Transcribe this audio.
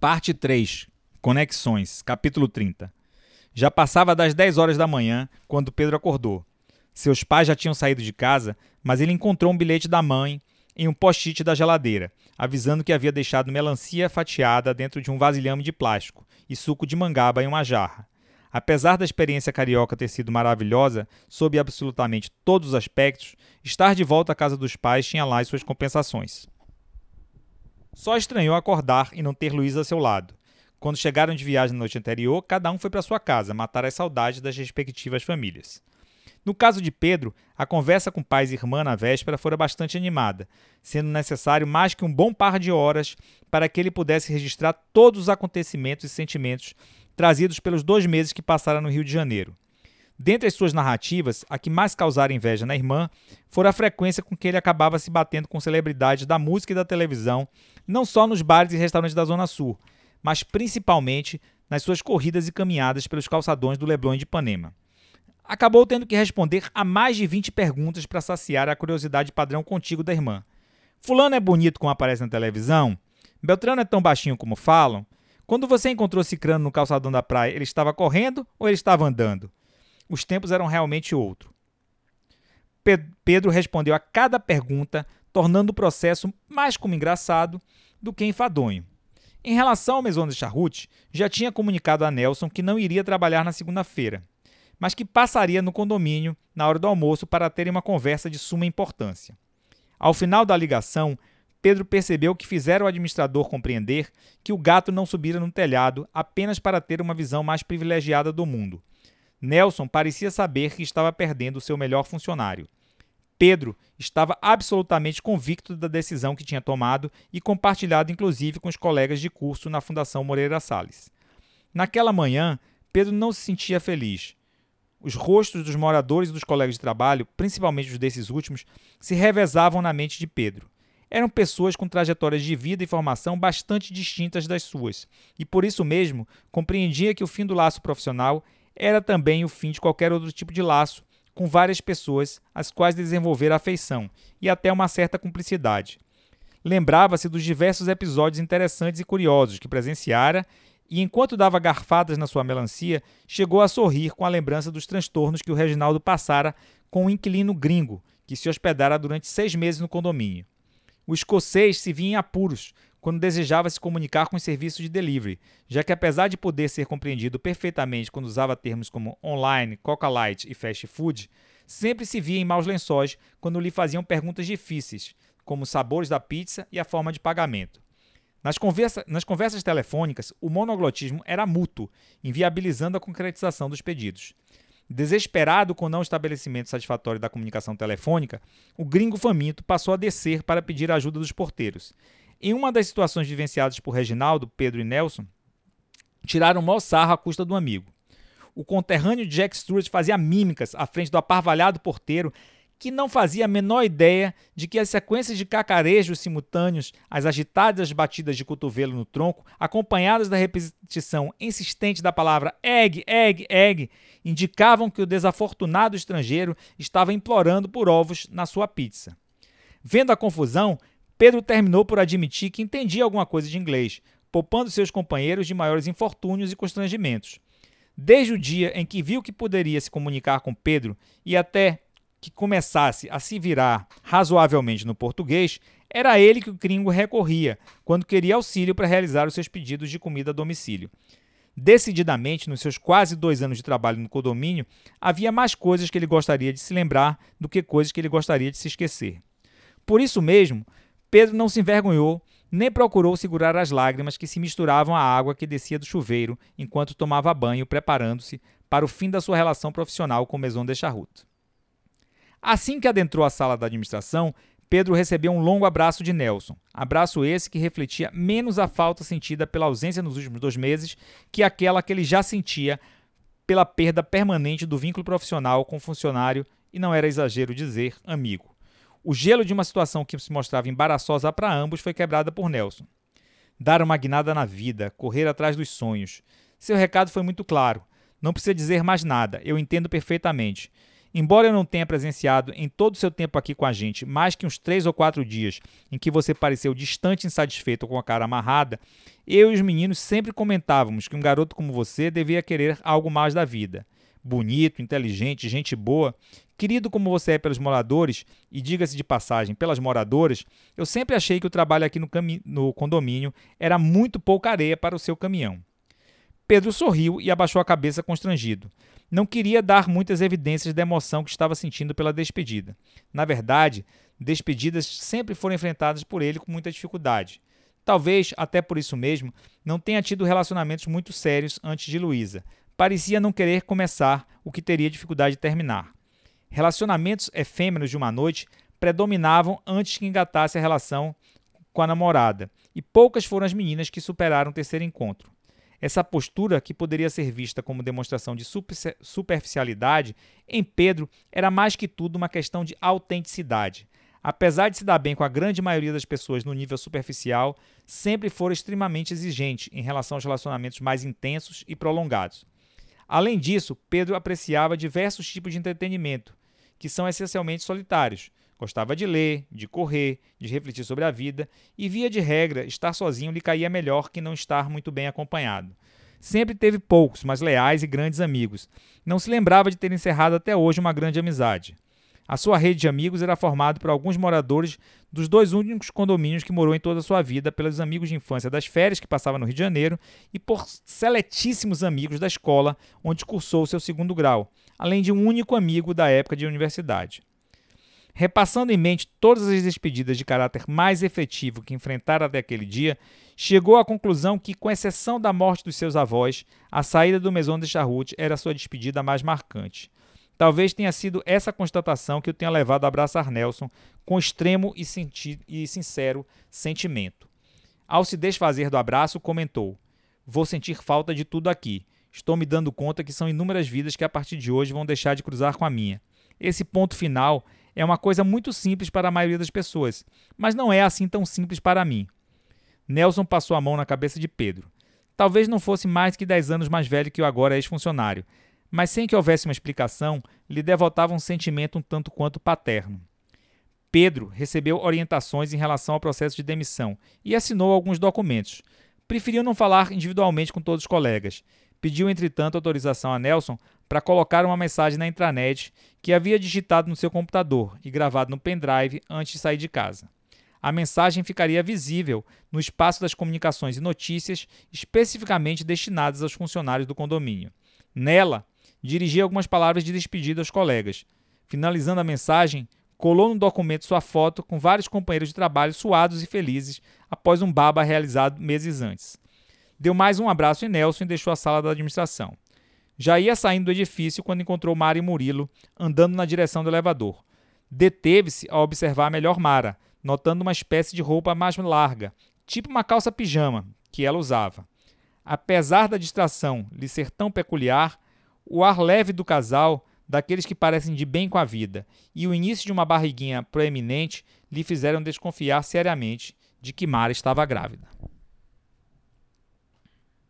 Parte 3 Conexões, capítulo 30 Já passava das 10 horas da manhã quando Pedro acordou. Seus pais já tinham saído de casa, mas ele encontrou um bilhete da mãe em um post-it da geladeira, avisando que havia deixado melancia fatiada dentro de um vasilhame de plástico e suco de mangaba em uma jarra. Apesar da experiência carioca ter sido maravilhosa, sob absolutamente todos os aspectos, estar de volta à casa dos pais tinha lá as suas compensações. Só estranhou acordar e não ter Luísa a seu lado. Quando chegaram de viagem na noite anterior, cada um foi para sua casa matar as saudades das respectivas famílias. No caso de Pedro, a conversa com pais e irmã na véspera fora bastante animada, sendo necessário mais que um bom par de horas para que ele pudesse registrar todos os acontecimentos e sentimentos trazidos pelos dois meses que passaram no Rio de Janeiro. Dentre as suas narrativas, a que mais causara inveja na irmã fora a frequência com que ele acabava se batendo com celebridades da música e da televisão, não só nos bares e restaurantes da Zona Sul, mas principalmente nas suas corridas e caminhadas pelos calçadões do Leblon de Ipanema. Acabou tendo que responder a mais de 20 perguntas para saciar a curiosidade padrão contigo da irmã. Fulano é bonito como aparece na televisão? Beltrano é tão baixinho como falam? Quando você encontrou Cicrano no calçadão da praia, ele estava correndo ou ele estava andando? Os tempos eram realmente outro. Pedro respondeu a cada pergunta, tornando o processo mais como engraçado do que enfadonho. Em relação ao Maison de Charrute, já tinha comunicado a Nelson que não iria trabalhar na segunda-feira, mas que passaria no condomínio na hora do almoço para terem uma conversa de suma importância. Ao final da ligação, Pedro percebeu que fizeram o administrador compreender que o gato não subira no telhado apenas para ter uma visão mais privilegiada do mundo, Nelson parecia saber que estava perdendo seu melhor funcionário. Pedro estava absolutamente convicto da decisão que tinha tomado e compartilhado inclusive com os colegas de curso na Fundação Moreira Salles. Naquela manhã, Pedro não se sentia feliz. Os rostos dos moradores e dos colegas de trabalho, principalmente os desses últimos, se revezavam na mente de Pedro. Eram pessoas com trajetórias de vida e formação bastante distintas das suas, e por isso mesmo compreendia que o fim do laço profissional era também o fim de qualquer outro tipo de laço com várias pessoas às quais desenvolver afeição e até uma certa cumplicidade. Lembrava-se dos diversos episódios interessantes e curiosos que presenciara e, enquanto dava garfadas na sua melancia, chegou a sorrir com a lembrança dos transtornos que o Reginaldo passara com um inquilino gringo que se hospedara durante seis meses no condomínio. O escocês se via em apuros quando desejava se comunicar com os serviços de delivery, já que apesar de poder ser compreendido perfeitamente quando usava termos como online, Coca-Light e fast food, sempre se via em maus lençóis quando lhe faziam perguntas difíceis, como os sabores da pizza e a forma de pagamento. Nas, conversa, nas conversas telefônicas, o monoglotismo era mútuo, inviabilizando a concretização dos pedidos. Desesperado com o não estabelecimento satisfatório da comunicação telefônica, o gringo faminto passou a descer para pedir a ajuda dos porteiros. Em uma das situações vivenciadas por Reginaldo, Pedro e Nelson, tiraram maior sarro à custa do amigo. O conterrâneo Jack Stewart fazia mímicas à frente do aparvalhado porteiro, que não fazia a menor ideia de que as sequências de cacarejos simultâneos, as agitadas batidas de cotovelo no tronco, acompanhadas da repetição insistente da palavra egg, egg, egg, indicavam que o desafortunado estrangeiro estava implorando por ovos na sua pizza. Vendo a confusão, Pedro terminou por admitir que entendia alguma coisa de inglês, poupando seus companheiros de maiores infortúnios e constrangimentos. Desde o dia em que viu que poderia se comunicar com Pedro e até que começasse a se virar razoavelmente no português, era ele que o gringo recorria quando queria auxílio para realizar os seus pedidos de comida a domicílio. Decididamente, nos seus quase dois anos de trabalho no condomínio, havia mais coisas que ele gostaria de se lembrar do que coisas que ele gostaria de se esquecer. Por isso mesmo, Pedro não se envergonhou, nem procurou segurar as lágrimas que se misturavam à água que descia do chuveiro enquanto tomava banho, preparando-se para o fim da sua relação profissional com Maison de Charrut. Assim que adentrou a sala da administração, Pedro recebeu um longo abraço de Nelson. Abraço esse que refletia menos a falta sentida pela ausência nos últimos dois meses que aquela que ele já sentia pela perda permanente do vínculo profissional com o funcionário e não era exagero dizer amigo. O gelo de uma situação que se mostrava embaraçosa para ambos foi quebrada por Nelson. Dar uma guinada na vida, correr atrás dos sonhos. Seu recado foi muito claro. Não precisa dizer mais nada, eu entendo perfeitamente. Embora eu não tenha presenciado em todo o seu tempo aqui com a gente mais que uns três ou quatro dias em que você pareceu distante e insatisfeito com a cara amarrada, eu e os meninos sempre comentávamos que um garoto como você devia querer algo mais da vida. Bonito, inteligente, gente boa, querido como você é pelos moradores, e diga-se de passagem, pelas moradoras, eu sempre achei que o trabalho aqui no, no condomínio era muito pouca areia para o seu caminhão. Pedro sorriu e abaixou a cabeça constrangido. Não queria dar muitas evidências da emoção que estava sentindo pela despedida. Na verdade, despedidas sempre foram enfrentadas por ele com muita dificuldade. Talvez, até por isso mesmo, não tenha tido relacionamentos muito sérios antes de Luísa. Parecia não querer começar o que teria dificuldade de terminar. Relacionamentos efêmeros de uma noite predominavam antes que engatasse a relação com a namorada, e poucas foram as meninas que superaram o terceiro encontro. Essa postura, que poderia ser vista como demonstração de superficialidade, em Pedro era mais que tudo uma questão de autenticidade. Apesar de se dar bem com a grande maioria das pessoas no nível superficial, sempre foi extremamente exigente em relação aos relacionamentos mais intensos e prolongados. Além disso, Pedro apreciava diversos tipos de entretenimento, que são essencialmente solitários, Gostava de ler, de correr, de refletir sobre a vida e, via de regra, estar sozinho lhe caía melhor que não estar muito bem acompanhado. Sempre teve poucos, mas leais e grandes amigos. Não se lembrava de ter encerrado até hoje uma grande amizade. A sua rede de amigos era formada por alguns moradores dos dois únicos condomínios que morou em toda a sua vida, pelos amigos de infância das férias que passava no Rio de Janeiro e por seletíssimos amigos da escola onde cursou seu segundo grau, além de um único amigo da época de universidade. Repassando em mente todas as despedidas de caráter mais efetivo que enfrentara até aquele dia, chegou à conclusão que, com exceção da morte dos seus avós, a saída do Maison de Charroute era sua despedida mais marcante. Talvez tenha sido essa constatação que o tenha levado a abraçar Nelson com extremo e, e sincero sentimento. Ao se desfazer do abraço, comentou: Vou sentir falta de tudo aqui. Estou me dando conta que são inúmeras vidas que a partir de hoje vão deixar de cruzar com a minha. Esse ponto final é uma coisa muito simples para a maioria das pessoas, mas não é assim tão simples para mim. Nelson passou a mão na cabeça de Pedro. Talvez não fosse mais que dez anos mais velho que o agora ex-funcionário, mas sem que houvesse uma explicação, lhe devotava um sentimento um tanto quanto paterno. Pedro recebeu orientações em relação ao processo de demissão e assinou alguns documentos. Preferiu não falar individualmente com todos os colegas. Pediu, entretanto, autorização a Nelson para colocar uma mensagem na intranet que havia digitado no seu computador e gravado no pendrive antes de sair de casa. A mensagem ficaria visível no espaço das comunicações e notícias especificamente destinadas aos funcionários do condomínio. Nela, dirigia algumas palavras de despedida aos colegas. Finalizando a mensagem, colou no documento sua foto com vários companheiros de trabalho suados e felizes após um baba realizado meses antes. Deu mais um abraço em Nelson e deixou a sala da administração. Já ia saindo do edifício quando encontrou Mara e Murilo andando na direção do elevador. Deteve-se a observar melhor Mara, notando uma espécie de roupa mais larga, tipo uma calça pijama, que ela usava. Apesar da distração lhe ser tão peculiar, o ar leve do casal, daqueles que parecem de bem com a vida, e o início de uma barriguinha proeminente lhe fizeram desconfiar seriamente de que Mara estava grávida.